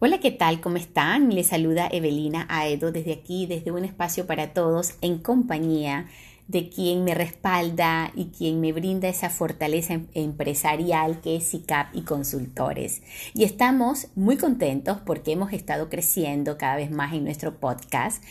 Hola, ¿qué tal? ¿Cómo están? Les saluda Evelina Aedo desde aquí, desde un espacio para todos, en compañía de quien me respalda y quien me brinda esa fortaleza em-, empresarial que es SICAP y consultores. Y estamos muy contentos porque hemos estado creciendo cada vez más en nuestro podcast.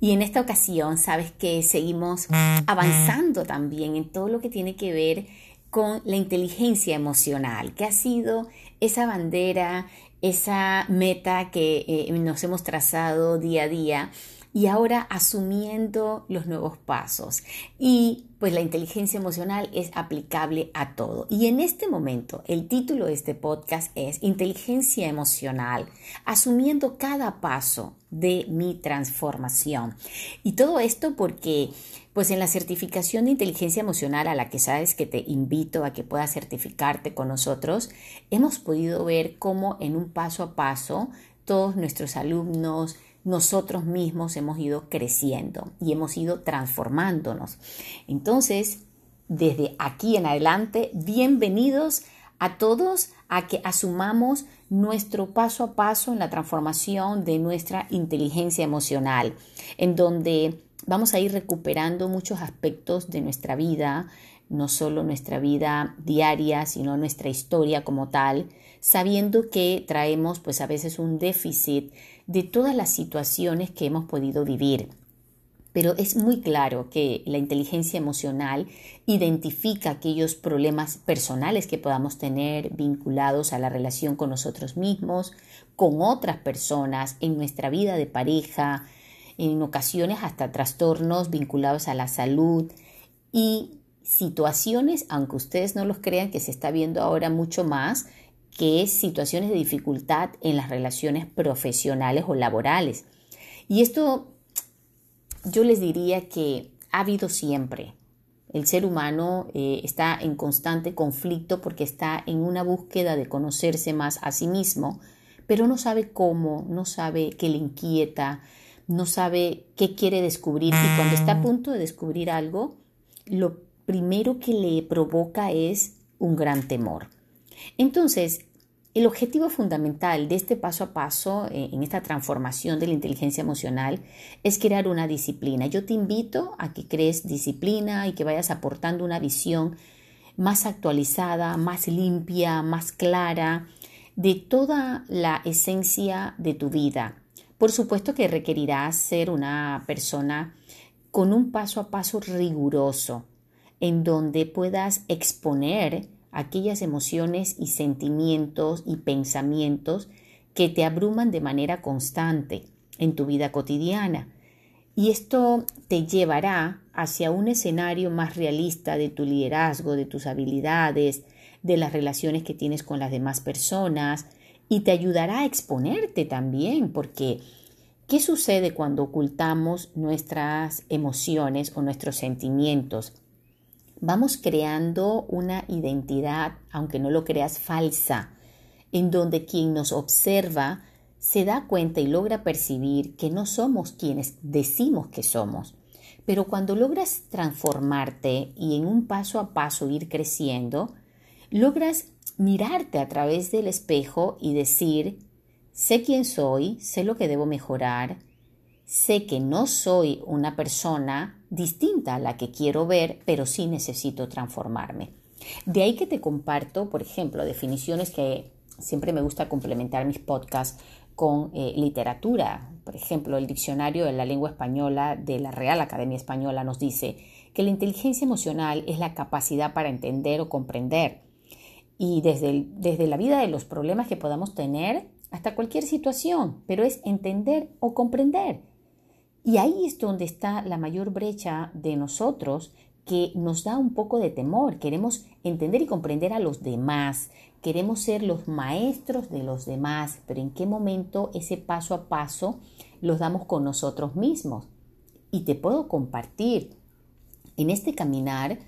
Y en esta ocasión, sabes que seguimos avanzando también en todo lo que tiene que ver con la inteligencia emocional, que ha sido esa bandera, esa meta que eh, nos hemos trazado día a día y ahora asumiendo los nuevos pasos. Y pues la inteligencia emocional es aplicable a todo. Y en este momento el título de este podcast es Inteligencia emocional, asumiendo cada paso de mi transformación. Y todo esto porque pues en la certificación de inteligencia emocional a la que sabes que te invito a que puedas certificarte con nosotros, hemos podido ver cómo en un paso a paso todos nuestros alumnos, nosotros mismos hemos ido creciendo y hemos ido transformándonos. Entonces, desde aquí en adelante, bienvenidos a todos a que asumamos nuestro paso a paso en la transformación de nuestra inteligencia emocional, en donde vamos a ir recuperando muchos aspectos de nuestra vida, no solo nuestra vida diaria, sino nuestra historia como tal, sabiendo que traemos pues a veces un déficit de todas las situaciones que hemos podido vivir. Pero es muy claro que la inteligencia emocional identifica aquellos problemas personales que podamos tener vinculados a la relación con nosotros mismos, con otras personas, en nuestra vida de pareja, en ocasiones hasta trastornos vinculados a la salud y situaciones, aunque ustedes no los crean, que se está viendo ahora mucho más, que es situaciones de dificultad en las relaciones profesionales o laborales. Y esto yo les diría que ha habido siempre. El ser humano eh, está en constante conflicto porque está en una búsqueda de conocerse más a sí mismo, pero no sabe cómo, no sabe qué le inquieta, no sabe qué quiere descubrir y cuando está a punto de descubrir algo, lo primero que le provoca es un gran temor. Entonces, el objetivo fundamental de este paso a paso eh, en esta transformación de la inteligencia emocional es crear una disciplina. Yo te invito a que crees disciplina y que vayas aportando una visión más actualizada, más limpia, más clara de toda la esencia de tu vida. Por supuesto que requerirás ser una persona con un paso a paso riguroso, en donde puedas exponer aquellas emociones y sentimientos y pensamientos que te abruman de manera constante en tu vida cotidiana. Y esto te llevará hacia un escenario más realista de tu liderazgo, de tus habilidades, de las relaciones que tienes con las demás personas y te ayudará a exponerte también, porque ¿qué sucede cuando ocultamos nuestras emociones o nuestros sentimientos? Vamos creando una identidad, aunque no lo creas falsa, en donde quien nos observa se da cuenta y logra percibir que no somos quienes decimos que somos. Pero cuando logras transformarte y en un paso a paso ir creciendo, logras mirarte a través del espejo y decir, sé quién soy, sé lo que debo mejorar, sé que no soy una persona distinta a la que quiero ver, pero sí necesito transformarme. De ahí que te comparto, por ejemplo, definiciones que siempre me gusta complementar mis podcasts con eh, literatura. Por ejemplo, el diccionario de la lengua española de la Real Academia Española nos dice que la inteligencia emocional es la capacidad para entender o comprender. Y desde, desde la vida de los problemas que podamos tener hasta cualquier situación, pero es entender o comprender y ahí es donde está la mayor brecha de nosotros que nos da un poco de temor. Queremos entender y comprender a los demás. Queremos ser los maestros de los demás. Pero ¿en qué momento ese paso a paso los damos con nosotros mismos? Y te puedo compartir en este caminar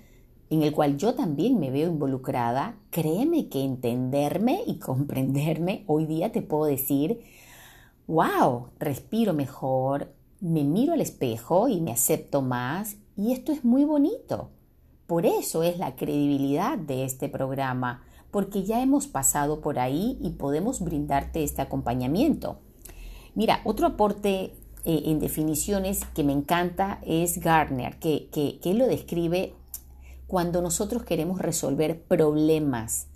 en el cual yo también me veo involucrada, créeme que entenderme y comprenderme, hoy día te puedo decir, wow, respiro mejor, me miro al espejo y me acepto más y esto es muy bonito. Por eso es la credibilidad de este programa, porque ya hemos pasado por ahí y podemos brindarte este acompañamiento. Mira, otro aporte eh, en definiciones que me encanta es Gardner, que, que, lo describe cuando nosotros queremos resolver problemas.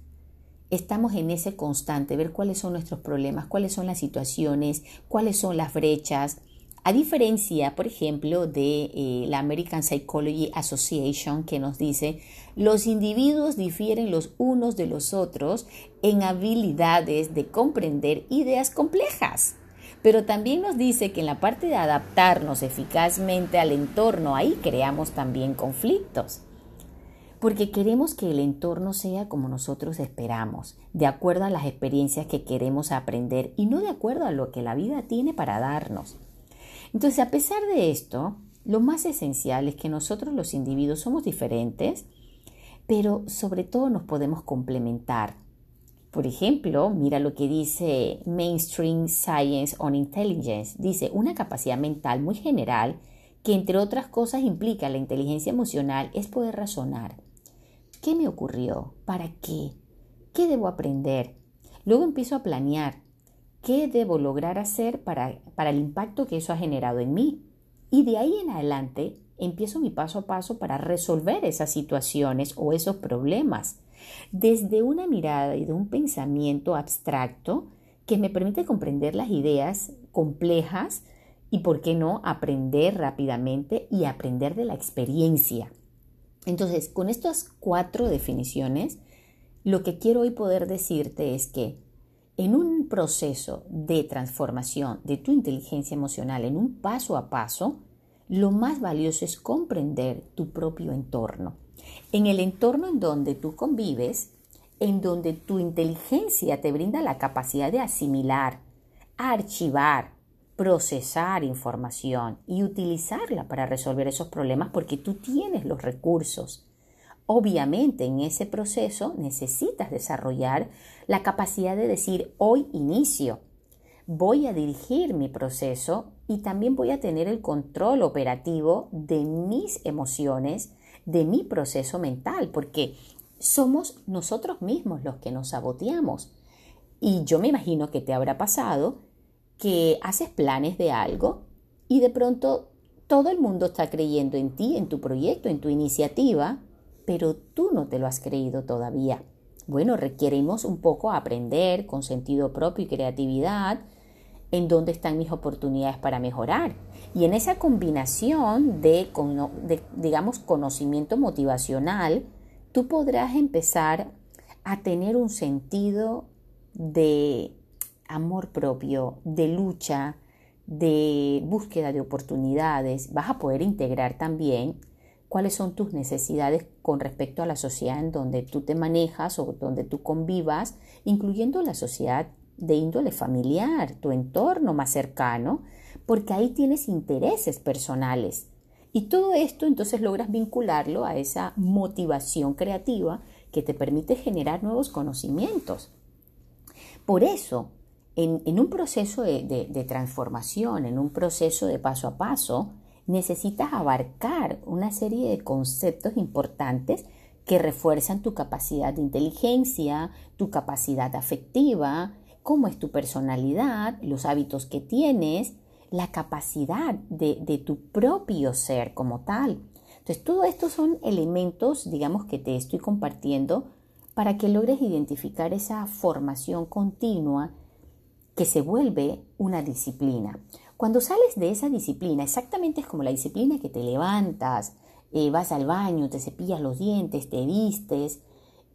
Estamos en ese constante, ver cuáles son nuestros problemas, cuáles son las situaciones, cuáles son las brechas, a diferencia, por ejemplo, de eh, la American Psychology Association que nos dice, los individuos difieren los unos de los otros en habilidades de comprender ideas complejas. Pero también nos dice que en la parte de adaptarnos eficazmente al entorno, ahí creamos también conflictos. Porque queremos que el entorno sea como nosotros esperamos, de acuerdo a las experiencias que queremos aprender y no de acuerdo a lo que la vida tiene para darnos. Entonces, a pesar de esto, lo más esencial es que nosotros los individuos somos diferentes, pero sobre todo nos podemos complementar. Por ejemplo, mira lo que dice Mainstream Science on Intelligence. Dice, una capacidad mental muy general que entre otras cosas implica la inteligencia emocional es poder razonar. ¿Qué me ocurrió? ¿Para qué? ¿Qué debo aprender? Luego empiezo a planear qué debo lograr hacer para, para el impacto que eso ha generado en mí. Y de ahí en adelante empiezo mi paso a paso para resolver esas situaciones o esos problemas desde una mirada y de un pensamiento abstracto que me permite comprender las ideas complejas y, por qué no, aprender rápidamente y aprender de la experiencia. Entonces, con estas cuatro definiciones, lo que quiero hoy poder decirte es que en un proceso de transformación de tu inteligencia emocional, en un paso a paso, lo más valioso es comprender tu propio entorno. En el entorno en donde tú convives, en donde tu inteligencia te brinda la capacidad de asimilar, archivar, procesar información y utilizarla para resolver esos problemas porque tú tienes los recursos. Obviamente en ese proceso necesitas desarrollar la capacidad de decir hoy inicio, voy a dirigir mi proceso y también voy a tener el control operativo de mis emociones, de mi proceso mental, porque somos nosotros mismos los que nos saboteamos. Y yo me imagino que te habrá pasado que haces planes de algo y de pronto todo el mundo está creyendo en ti, en tu proyecto, en tu iniciativa, pero tú no te lo has creído todavía. Bueno, requerimos un poco aprender con sentido propio y creatividad en dónde están mis oportunidades para mejorar. Y en esa combinación de, digamos, conocimiento motivacional, tú podrás empezar a tener un sentido de amor propio, de lucha, de búsqueda de oportunidades. Vas a poder integrar también cuáles son tus necesidades con respecto a la sociedad en donde tú te manejas o donde tú convivas, incluyendo la sociedad de índole familiar, tu entorno más cercano, porque ahí tienes intereses personales. Y todo esto entonces logras vincularlo a esa motivación creativa que te permite generar nuevos conocimientos. Por eso, en, un proceso de transformación, en un proceso de paso a paso, necesitas abarcar una serie de conceptos importantes que refuerzan tu capacidad de inteligencia, tu capacidad afectiva, cómo es tu personalidad, los hábitos que tienes, la capacidad de, tu propio ser como tal. Entonces, todo esto son elementos, digamos, que te estoy compartiendo para que logres identificar esa formación continua que se vuelve una disciplina. Cuando sales de esa disciplina, exactamente es como la disciplina que te levantas, eh, vas al baño, te cepillas los dientes, te vistes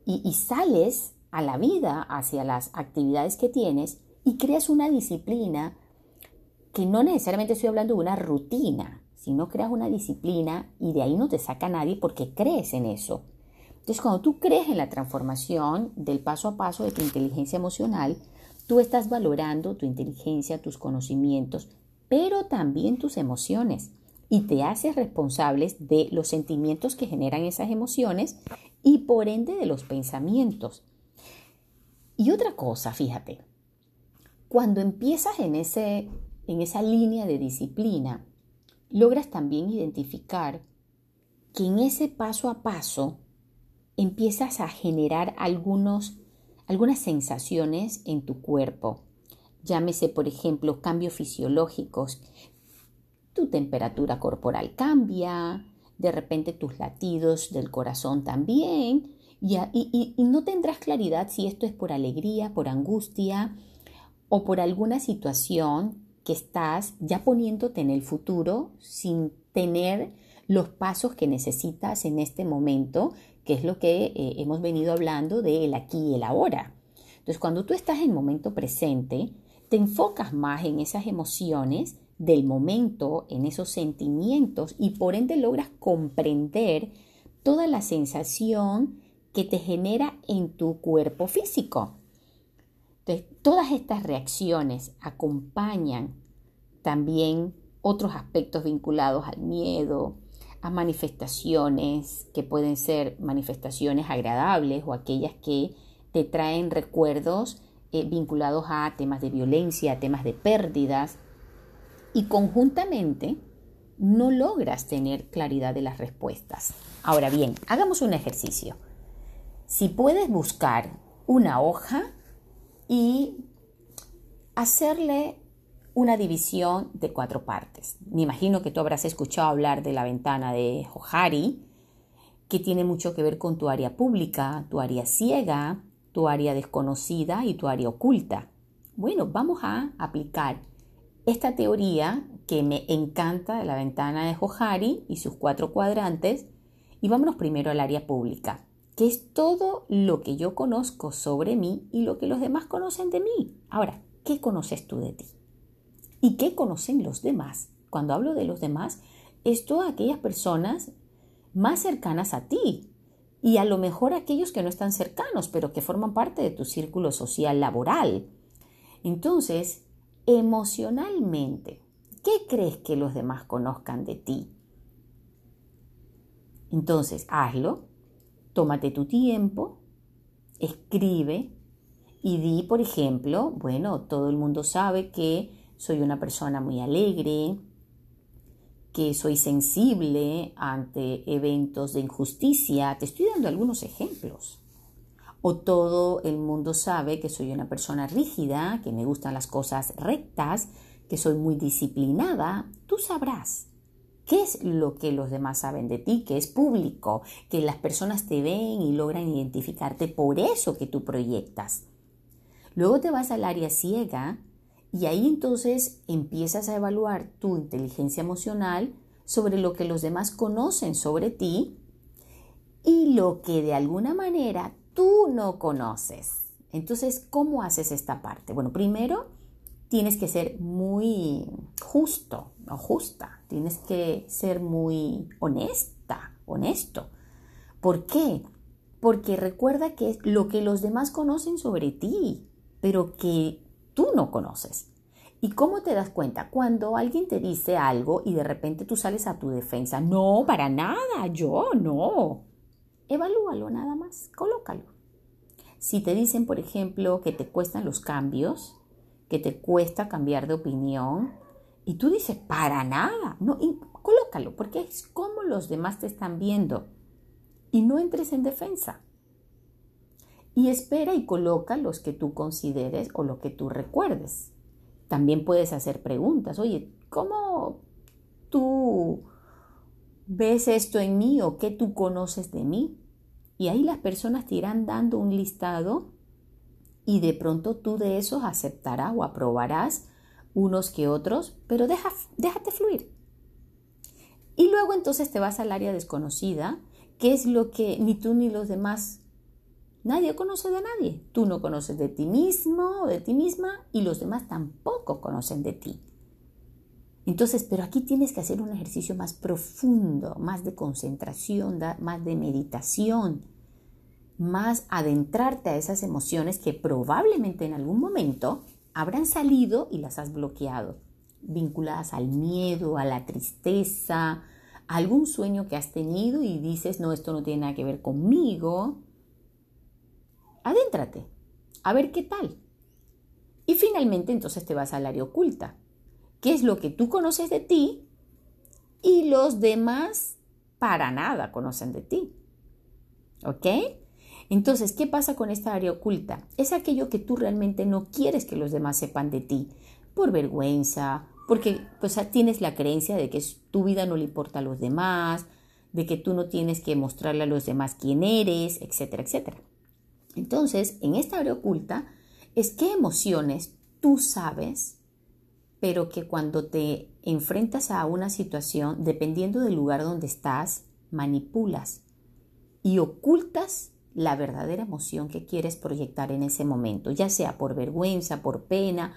y, sales a la vida hacia las actividades que tienes y creas una disciplina que no necesariamente estoy hablando de una rutina, sino creas una disciplina y de ahí no te saca nadie porque crees en eso. Entonces, cuando tú crees en la transformación del paso a paso de tu inteligencia emocional, tú estás valorando tu inteligencia, tus conocimientos, pero también tus emociones y te haces responsables de los sentimientos que generan esas emociones y por ende de los pensamientos. Y otra cosa, fíjate, cuando empiezas en, ese, en esa línea de disciplina, logras también identificar que en ese paso a paso empiezas a generar algunos algunas sensaciones en tu cuerpo. Llámese, por ejemplo, cambios fisiológicos. Tu temperatura corporal cambia, de repente tus latidos del corazón también, y, no tendrás claridad si esto es por alegría, por angustia o por alguna situación que estás ya poniéndote en el futuro sin tener los pasos que necesitas en este momento, que es lo que eh, hemos venido hablando de el aquí y el ahora. Entonces, cuando tú estás en momento presente, te enfocas más en esas emociones del momento, en esos sentimientos y por ende logras comprender toda la sensación que te genera en tu cuerpo físico. Entonces, todas estas reacciones acompañan también otros aspectos vinculados al miedo, a manifestaciones que pueden ser manifestaciones agradables o aquellas que te traen recuerdos eh, vinculados a temas de violencia, a temas de pérdidas, y conjuntamente no logras tener claridad de las respuestas. Ahora bien, hagamos un ejercicio. Si puedes buscar una hoja y hacerle una división de cuatro partes. Me imagino que tú habrás escuchado hablar de la ventana de Johari, que tiene mucho que ver con tu área pública, tu área ciega, tu área desconocida y tu área oculta. Bueno, vamos a aplicar esta teoría que me encanta de la ventana de Johari y sus cuatro cuadrantes y vámonos primero al área pública que es todo lo que yo conozco sobre mí y lo que los demás conocen de mí. Ahora, ¿qué conoces tú de ti? ¿Y qué conocen los demás? Cuando hablo de los demás, es todas aquellas personas más cercanas a ti y a lo mejor aquellos que no están cercanos, pero que forman parte de tu círculo social laboral. Entonces, emocionalmente, ¿qué crees que los demás conozcan de ti? Entonces, hazlo tómate tu tiempo, escribe y di, por ejemplo, bueno, todo el mundo sabe que soy una persona muy alegre, que soy sensible ante eventos de injusticia. Te estoy dando algunos ejemplos. O todo el mundo sabe que soy una persona rígida, que me gustan las cosas rectas, que soy muy disciplinada. Tú sabrás. ¿Qué es lo que los demás saben de ti? Que es público, que las personas te ven y logran identificarte por eso que tú proyectas. Luego te vas al área ciega y ahí entonces empiezas a evaluar tu inteligencia emocional sobre lo que los demás conocen sobre ti y lo que de alguna manera tú no conoces. Entonces, ¿cómo haces esta parte? Bueno, primero tienes que ser muy justo o justa, tienes que ser muy honesta, honesto. ¿Por qué? Porque recuerda que es lo que los demás conocen sobre ti, pero que tú no conoces. ¿Y cómo te das cuenta? Cuando alguien te dice algo y de repente tú sales a tu defensa, no, para nada, yo no. Evalúalo nada más, colócalo. Si te dicen, por ejemplo, que te cuestan los cambios, que te cuesta cambiar de opinión y tú dices, para nada, no, colócalo, porque es como los demás te están viendo y no entres en defensa. Y espera y coloca los que tú consideres o lo que tú recuerdes. También puedes hacer preguntas, oye, ¿cómo tú ves esto en mí o qué tú conoces de mí? Y ahí las personas te irán dando un listado y de pronto tú de esos aceptarás o aprobarás unos que otros, pero deja, déjate fluir. Y luego entonces te vas al área desconocida, que es lo que ni tú ni los demás, nadie conoce de nadie. Tú no conoces de ti mismo o de ti misma y los demás tampoco conocen de ti. Entonces, pero aquí tienes que hacer un ejercicio más profundo, más de concentración, más de meditación más adentrarte a esas emociones que probablemente en algún momento habrán salido y las has bloqueado, vinculadas al miedo, a la tristeza, a algún sueño que has tenido y dices, no, esto no tiene nada que ver conmigo. Adéntrate, a ver qué tal. Y finalmente entonces te vas al área oculta, que es lo que tú conoces de ti y los demás para nada conocen de ti. ¿Ok? Entonces, ¿qué pasa con esta área oculta? Es aquello que tú realmente no quieres que los demás sepan de ti, por vergüenza, porque pues, tienes la creencia de que tu vida no le importa a los demás, de que tú no tienes que mostrarle a los demás quién eres, etcétera, etcétera. Entonces, en esta área oculta es qué emociones tú sabes, pero que cuando te enfrentas a una situación, dependiendo del lugar donde estás, manipulas y ocultas la verdadera emoción que quieres proyectar en ese momento, ya sea por vergüenza, por pena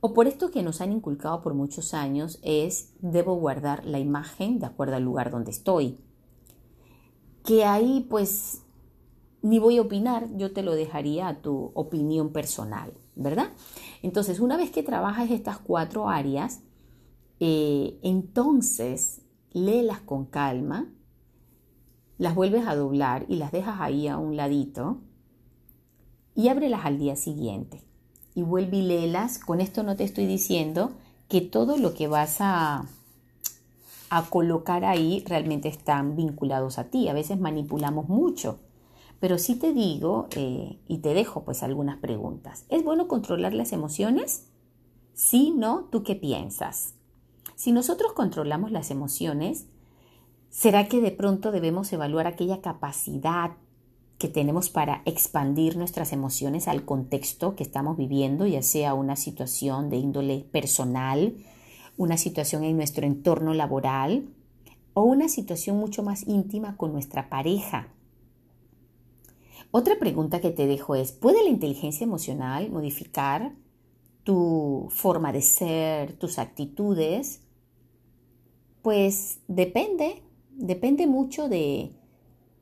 o por esto que nos han inculcado por muchos años es debo guardar la imagen de acuerdo al lugar donde estoy. Que ahí pues ni voy a opinar, yo te lo dejaría a tu opinión personal, ¿verdad? Entonces, una vez que trabajas estas cuatro áreas, eh, entonces léelas con calma, las vuelves a doblar y las dejas ahí a un ladito y ábrelas al día siguiente y vuelve y léelas. Con esto no te estoy diciendo que todo lo que vas a, a colocar ahí realmente están vinculados a ti. A veces manipulamos mucho. Pero sí te digo eh, y te dejo pues algunas preguntas. ¿Es bueno controlar las emociones? Sí, no, ¿tú qué piensas? Si nosotros controlamos las emociones, ¿será que de pronto debemos evaluar aquella capacidad que tenemos para expandir nuestras emociones al contexto que estamos viviendo, ya sea una situación de índole personal, una situación en nuestro entorno laboral o una situación mucho más íntima con nuestra pareja. Otra pregunta que te dejo es, ¿puede la inteligencia emocional modificar tu forma de ser, tus actitudes? Pues depende, depende mucho de,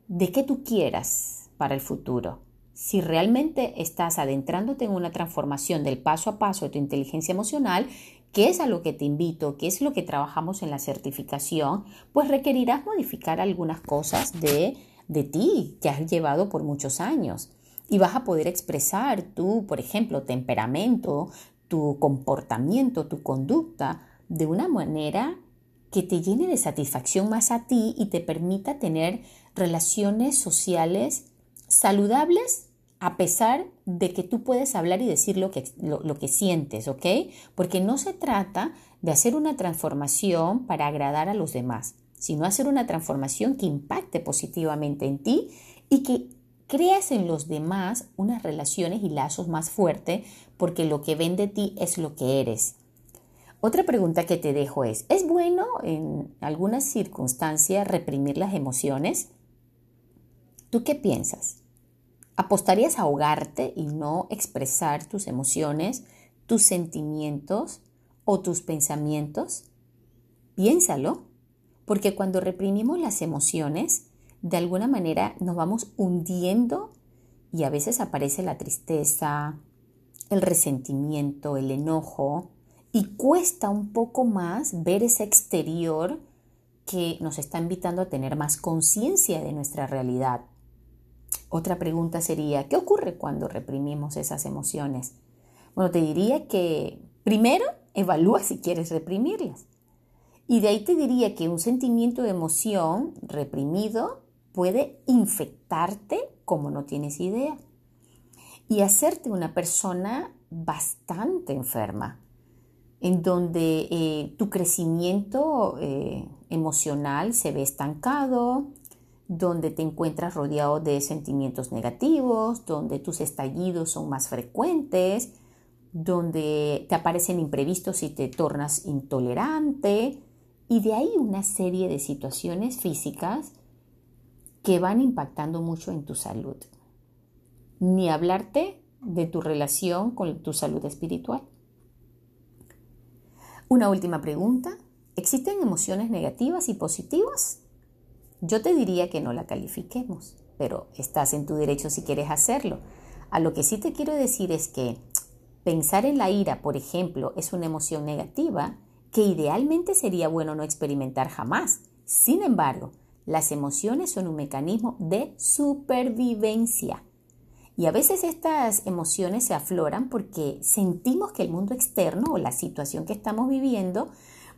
de qué tú quieras para el futuro. Si realmente estás adentrándote en una transformación del paso a paso de tu inteligencia emocional, que es a lo que te invito, que es lo que trabajamos en la certificación, pues requerirás modificar algunas cosas de, de ti que has llevado por muchos años. Y vas a poder expresar tu, por ejemplo, temperamento, tu comportamiento, tu conducta de una manera que te llene de satisfacción más a ti y te permita tener relaciones sociales saludables a pesar de que tú puedes hablar y decir lo que, lo, que sientes, ¿ok? Porque no se trata de hacer una transformación para agradar a los demás, sino hacer una transformación que impacte positivamente en ti y que creas en los demás unas relaciones y lazos más fuertes porque lo que ven de ti es lo que eres. Otra pregunta que te dejo es, ¿es bueno en algunas circunstancias reprimir las emociones? ¿Tú qué piensas? ¿Apostarías a ahogarte y no expresar tus emociones, tus sentimientos o tus pensamientos? Piénsalo, porque cuando reprimimos las emociones, de alguna manera nos vamos hundiendo y a veces aparece la tristeza, el resentimiento, el enojo, y cuesta un poco más ver ese exterior que nos está invitando a tener más conciencia de nuestra realidad. Otra pregunta sería, ¿qué ocurre cuando reprimimos esas emociones? Bueno, te diría que primero evalúa si quieres reprimirlas. Y de ahí te diría que un sentimiento de emoción reprimido puede infectarte como no tienes idea. Y hacerte una persona bastante enferma, en donde eh, tu crecimiento eh, emocional se ve estancado, donde te encuentras rodeado de sentimientos negativos, donde tus estallidos son más frecuentes, donde te aparecen imprevistos y te tornas intolerante, y de ahí una serie de situaciones físicas que van impactando mucho en tu salud. Ni hablarte de tu relación con tu salud espiritual. Una última pregunta. ¿Existen emociones negativas y positivas? Yo te diría que no la califiquemos, pero estás en tu derecho si quieres hacerlo. A lo que sí te quiero decir es que pensar en la ira, por ejemplo, es una emoción negativa que idealmente sería bueno no experimentar jamás. Sin embargo, las emociones son un mecanismo de supervivencia. Y a veces estas emociones se afloran porque sentimos que el mundo externo o la situación que estamos viviendo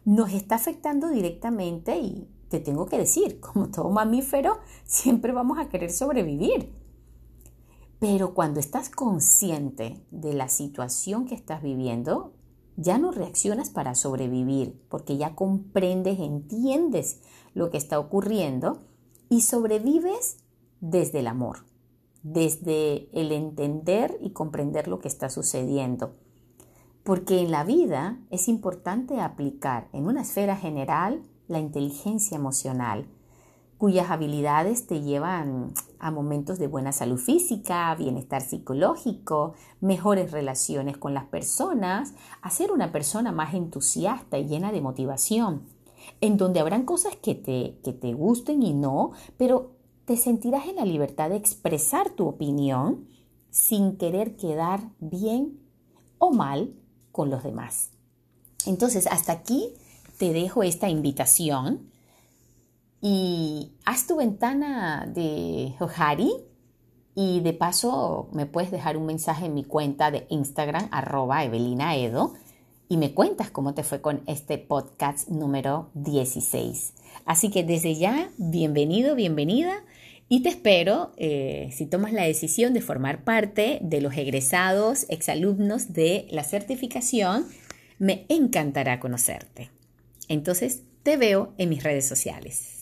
nos está afectando directamente y te tengo que decir, como todo mamífero, siempre vamos a querer sobrevivir. Pero cuando estás consciente de la situación que estás viviendo, ya no reaccionas para sobrevivir, porque ya comprendes, entiendes lo que está ocurriendo y sobrevives desde el amor, desde el entender y comprender lo que está sucediendo. Porque en la vida es importante aplicar en una esfera general la inteligencia emocional, cuyas habilidades te llevan a momentos de buena salud física, bienestar psicológico, mejores relaciones con las personas, a ser una persona más entusiasta y llena de motivación, en donde habrán cosas que te, que te gusten y no, pero te sentirás en la libertad de expresar tu opinión sin querer quedar bien o mal con los demás. Entonces, hasta aquí te dejo esta invitación y haz tu ventana de Johari y de paso me puedes dejar un mensaje en mi cuenta de Instagram arroba Evelina Edo y me cuentas cómo te fue con este podcast número 16. Así que desde ya, bienvenido, bienvenida y te espero eh, si tomas la decisión de formar parte de los egresados, exalumnos de la certificación, me encantará conocerte. Entonces, te veo en mis redes sociales.